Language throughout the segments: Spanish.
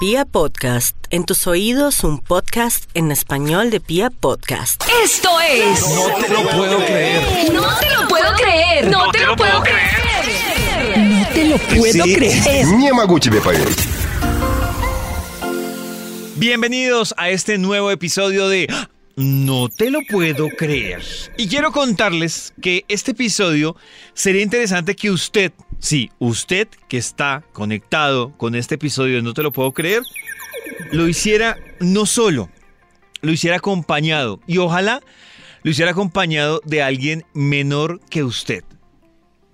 Pia Podcast, en tus oídos un podcast en español de Pia Podcast. Esto es. No te lo puedo creer. No te lo puedo creer. No te lo puedo creer. No te lo puedo Sí. creer. Не могу тебе поверить. Bienvenidos a este nuevo episodio de ¡Ah! No te lo puedo creer. Y quiero contarles que este episodio sería interesante que usted, sí, usted que está conectado con este episodio No te lo puedo creer, lo hiciera no solo, lo hiciera acompañado y ojalá lo hiciera acompañado de alguien menor que usted.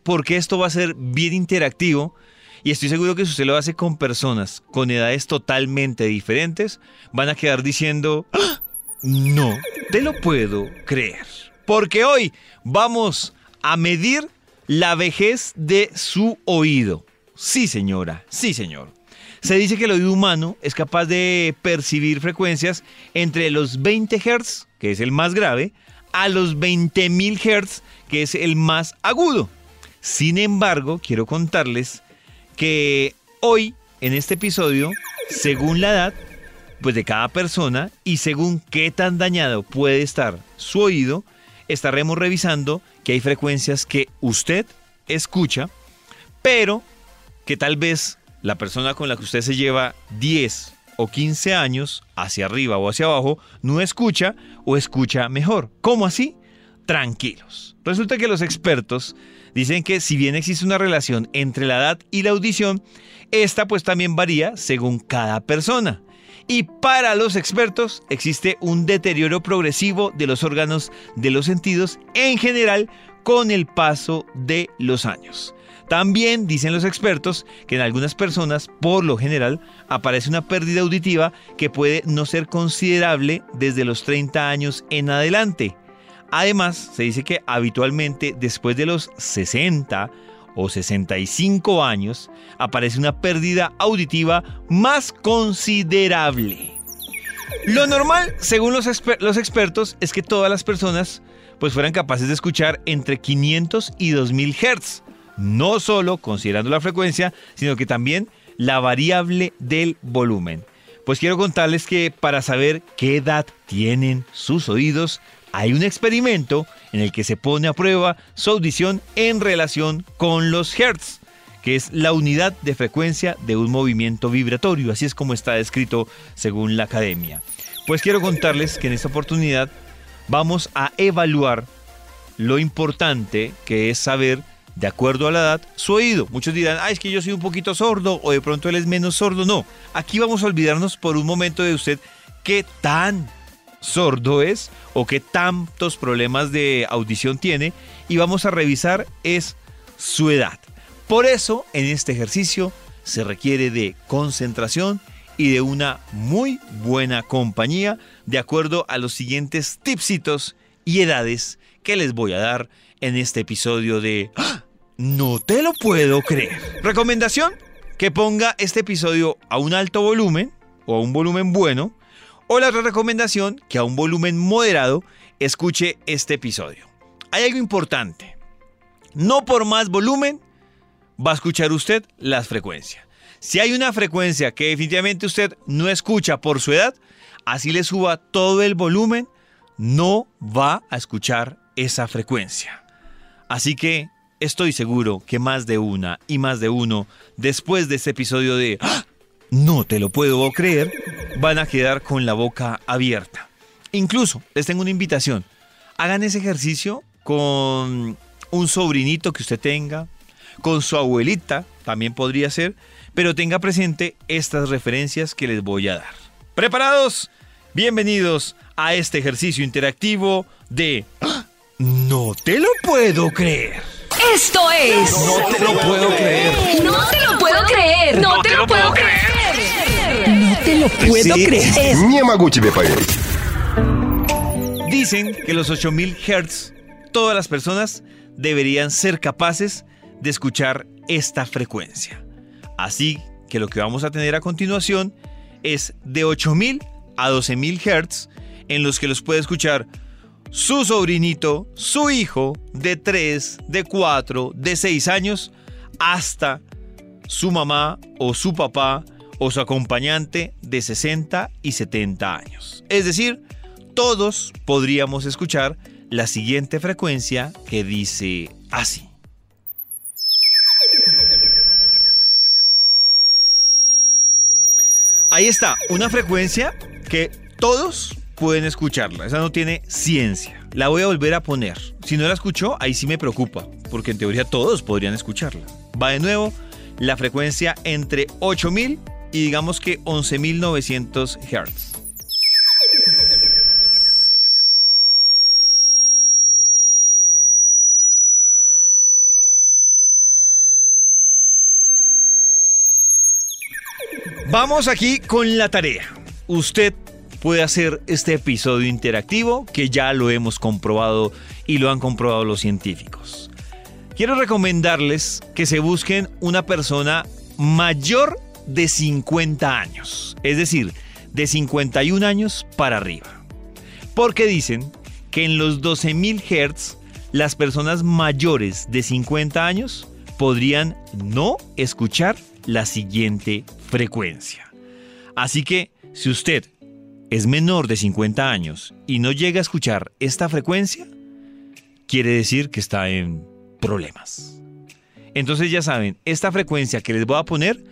Porque esto va a ser bien interactivo y estoy seguro que si usted lo hace con personas con edades totalmente diferentes, van a quedar diciendo, "¡Ah! no, te lo puedo creer. Porque hoy vamos a medir la vejez de su oído. Sí, señora, sí, señor. Se dice que el oído humano es capaz de percibir frecuencias entre los 20 Hz, que es el más grave, a los 20.000 Hz, que es el más agudo. Sin embargo, quiero contarles que hoy, en este episodio, según la edad, pues de cada persona y según qué tan dañado puede estar su oído, estaremos revisando que hay frecuencias que usted escucha, pero que tal vez la persona con la que usted se lleva 10 o 15 años hacia arriba o hacia abajo no escucha o escucha mejor. ¿Cómo así? Tranquilos. Resulta que los expertos dicen que si bien existe una relación entre la edad y la audición, esta pues también varía según cada persona. Y para los expertos existe un deterioro progresivo de los órganos de los sentidos en general con el paso de los años. También dicen los expertos que en algunas personas, por lo general, aparece una pérdida auditiva que puede no ser considerable desde los 30 años en adelante. Además, se dice que habitualmente después de los 60 o 65 años aparece una pérdida auditiva más considerable. Lo normal, según los, los expertos, es que todas las personas pues fueran capaces de escuchar entre 500 y 2000 Hz, no solo considerando la frecuencia, sino que también la variable del volumen. Pues quiero contarles que para saber qué edad tienen sus oídos, hay un experimento en el que se pone a prueba su audición en relación con los hertz, que es la unidad de frecuencia de un movimiento vibratorio, así es como está descrito según la academia. Pues quiero contarles que en esta oportunidad vamos a evaluar lo importante que es saber, de acuerdo a la edad, su oído. Muchos dirán, ah, es que yo soy un poquito sordo o de pronto él es menos sordo. No, aquí vamos a olvidarnos por un momento de usted qué tan sordo es o qué tantos problemas de audición tiene y vamos a revisar es su edad. Por eso en este ejercicio se requiere de concentración y de una muy buena compañía de acuerdo a los siguientes tipsitos y edades que les voy a dar en este episodio de ¡Ah! No te lo puedo creer. Recomendación, que ponga este episodio a un alto volumen o a un volumen bueno o la recomendación, que a un volumen moderado escuche este episodio. Hay algo importante. No por más volumen va a escuchar usted las frecuencias. Si hay una frecuencia que definitivamente usted no escucha por su edad, así le suba todo el volumen, no va a escuchar esa frecuencia. Así que estoy seguro que más de una y más de uno, después de este episodio de ¡Ah! No te lo puedo creer, van a quedar con la boca abierta. Incluso les tengo una invitación. Hagan ese ejercicio con un sobrinito que usted tenga, con su abuelita, también podría ser, pero tenga presente estas referencias que les voy a dar. ¿Preparados? Bienvenidos a este ejercicio interactivo de ¡Ah! No te lo puedo creer. Esto es. No te lo puedo creer. No te lo puedo creer. No te lo puedo creer. No te lo puedo creer. Dicen que los 8000 Hz, todas las personas deberían ser capaces de escuchar esta frecuencia. Así que lo que vamos a tener a continuación es de 8000 a 12000 Hz, en los que los puede escuchar su sobrinito, su hijo de 3, de 4, de 6 años, hasta su mamá o su papá o su acompañante de 60 y 70 años. Es decir, todos podríamos escuchar la siguiente frecuencia que dice así. Ahí está, una frecuencia que todos pueden escucharla. Esa no tiene ciencia. La voy a volver a poner. Si no la escuchó, ahí sí me preocupa, porque en teoría todos podrían escucharla. Va de nuevo la frecuencia entre 8000 y digamos que 11900 Hz. Vamos aquí con la tarea. Usted puede hacer este episodio interactivo que ya lo hemos comprobado y lo han comprobado los científicos. Quiero recomendarles que se busquen una persona mayor de 50 años, es decir, de 51 años para arriba. Porque dicen que en los 12.000 Hz las personas mayores de 50 años podrían no escuchar la siguiente frecuencia. Así que si usted es menor de 50 años y no llega a escuchar esta frecuencia, quiere decir que está en problemas. Entonces ya saben, esta frecuencia que les voy a poner,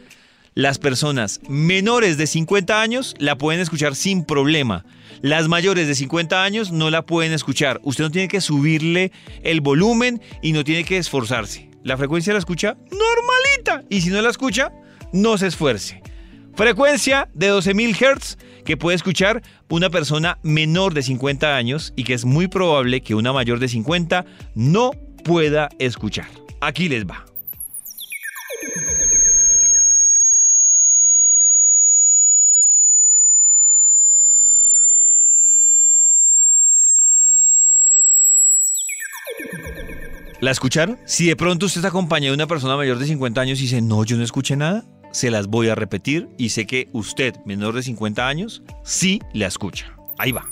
las personas menores de 50 años la pueden escuchar sin problema. Las mayores de 50 años no la pueden escuchar. Usted no tiene que subirle el volumen y no tiene que esforzarse. La frecuencia la escucha normalita. Y si no la escucha, no se esfuerce. Frecuencia de 12.000 Hz que puede escuchar una persona menor de 50 años y que es muy probable que una mayor de 50 no pueda escuchar. Aquí les va. ¿La escucharon? Si de pronto usted está acompañado de una persona mayor de 50 años y dice, no, yo no escuché nada, se las voy a repetir y sé que usted, menor de 50 años, sí la escucha. Ahí va.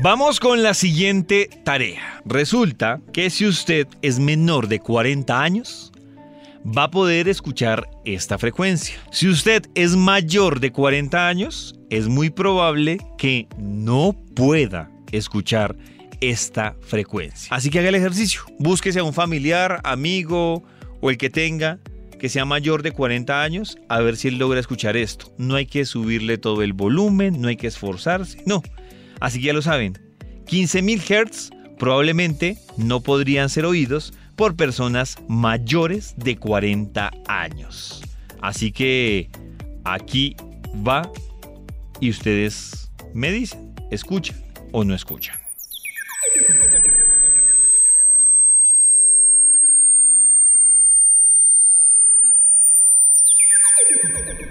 Vamos con la siguiente tarea. Resulta que si usted es menor de 40 años, va a poder escuchar esta frecuencia. Si usted es mayor de 40 años, es muy probable que no pueda escuchar esta frecuencia. Así que haga el ejercicio. Búsquese a un familiar, amigo o el que tenga que sea mayor de 40 años a ver si él logra escuchar esto. No hay que subirle todo el volumen, no hay que esforzarse, no. Así que ya lo saben, 15.000 Hz probablemente no podrían ser oídos por personas mayores de 40 años. Así que aquí va y ustedes me dicen, ¿escuchan o no escuchan?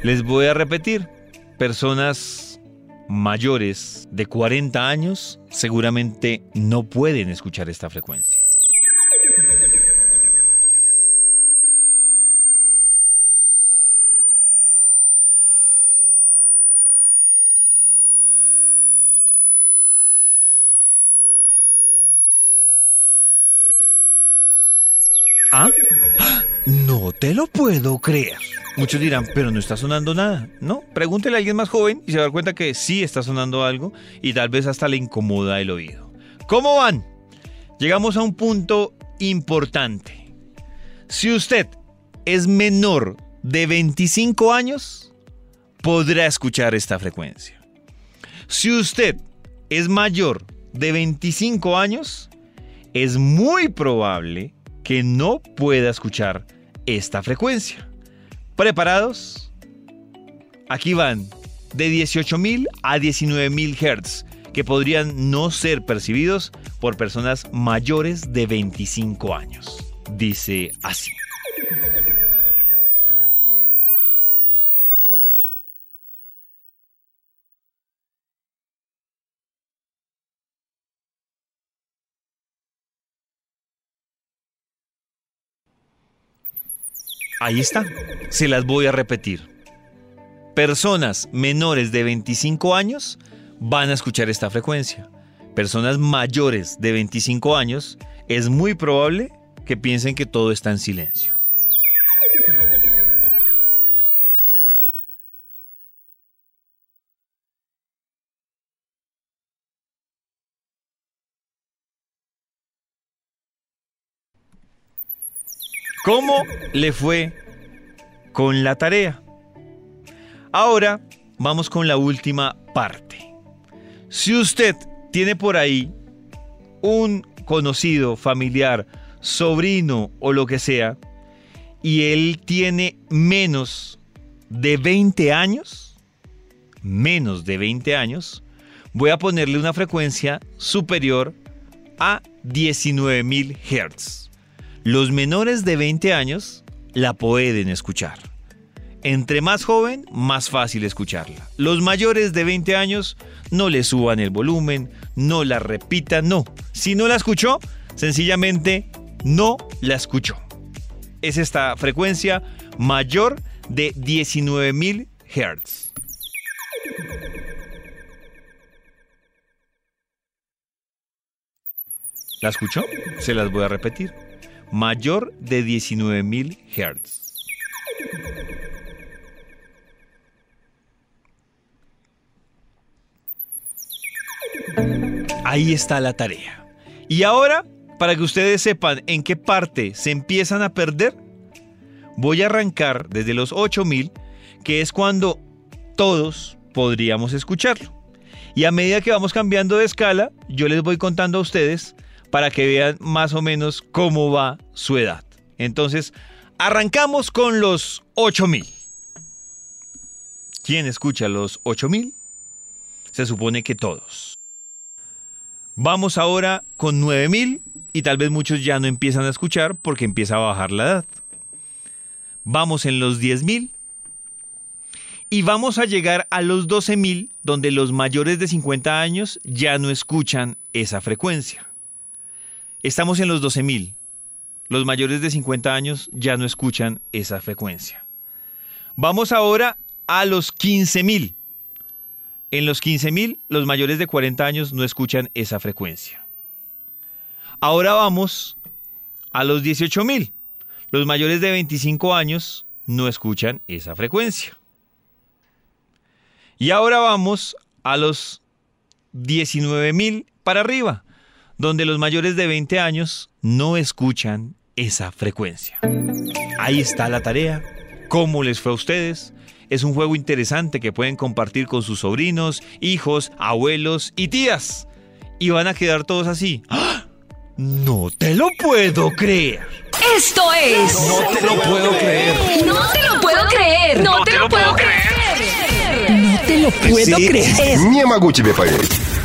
Les voy a repetir, personas mayores de 40 años seguramente no pueden escuchar esta frecuencia. ¿Ah? No te lo puedo creer. Muchos dirán, pero no está sonando nada. No, pregúntele a alguien más joven y se va a dar cuenta que sí está sonando algo y tal vez hasta le incomoda el oído. ¿Cómo van? Llegamos a un punto importante. Si usted es menor de 25 años, podrá escuchar esta frecuencia. Si usted es mayor de 25 años, es muy probable que no pueda escuchar esta frecuencia. ¿Preparados? Aquí van de 18.000 a 19.000 Hz que podrían no ser percibidos por personas mayores de 25 años. Dice así. Ahí está. Se las voy a repetir. Personas menores de 25 años van a escuchar esta frecuencia. Personas mayores de 25 años es muy probable que piensen que todo está en silencio. ¿Cómo le fue con la tarea? Ahora vamos con la última parte. Si usted tiene por ahí un conocido, familiar, sobrino o lo que sea, y él tiene menos de 20 años, menos de 20 años, voy a ponerle una frecuencia superior a 19.000 Hz. Los menores de 20 años la pueden escuchar. Entre más joven, más fácil escucharla. Los mayores de 20 años no le suban el volumen, no la repitan, no. Si no la escuchó, sencillamente no la escuchó. Es esta frecuencia mayor de 19.000 Hz. ¿La escuchó? Se las voy a repetir. Mayor de 19.000 Hz. Ahí está la tarea. Y ahora, para que ustedes sepan en qué parte se empiezan a perder, voy a arrancar desde los 8000, que es cuando todos podríamos escucharlo. Y a medida que vamos cambiando de escala, yo les voy contando a ustedes para que vean más o menos cómo va su edad. Entonces, arrancamos con los 8000. ¿Quién escucha los 8000? Se supone que todos. Vamos ahora con 9000 y tal vez muchos ya no empiezan a escuchar porque empieza a bajar la edad. Vamos en los 10000 y vamos a llegar a los 12000 donde los mayores de 50 años ya no escuchan esa frecuencia. Estamos en los 12000. Los mayores de 50 años ya no escuchan esa frecuencia. Vamos ahora a los 15000. En los 15.000, los mayores de 40 años no escuchan esa frecuencia. Ahora vamos a los 18.000. Los mayores de 25 años no escuchan esa frecuencia. Y ahora vamos a los 19.000 para arriba, donde los mayores de 20 años no escuchan esa frecuencia. Ahí está la tarea. ¿Cómo les fue a ustedes? Es un juego interesante que pueden compartir con sus sobrinos, hijos, abuelos y tías. Y van a quedar todos así. ¡Ah! No te lo puedo creer. Esto es. No te lo puedo creer. No te lo puedo creer. No te lo puedo creer. No te lo puedo creer. Не могу тебе поверить.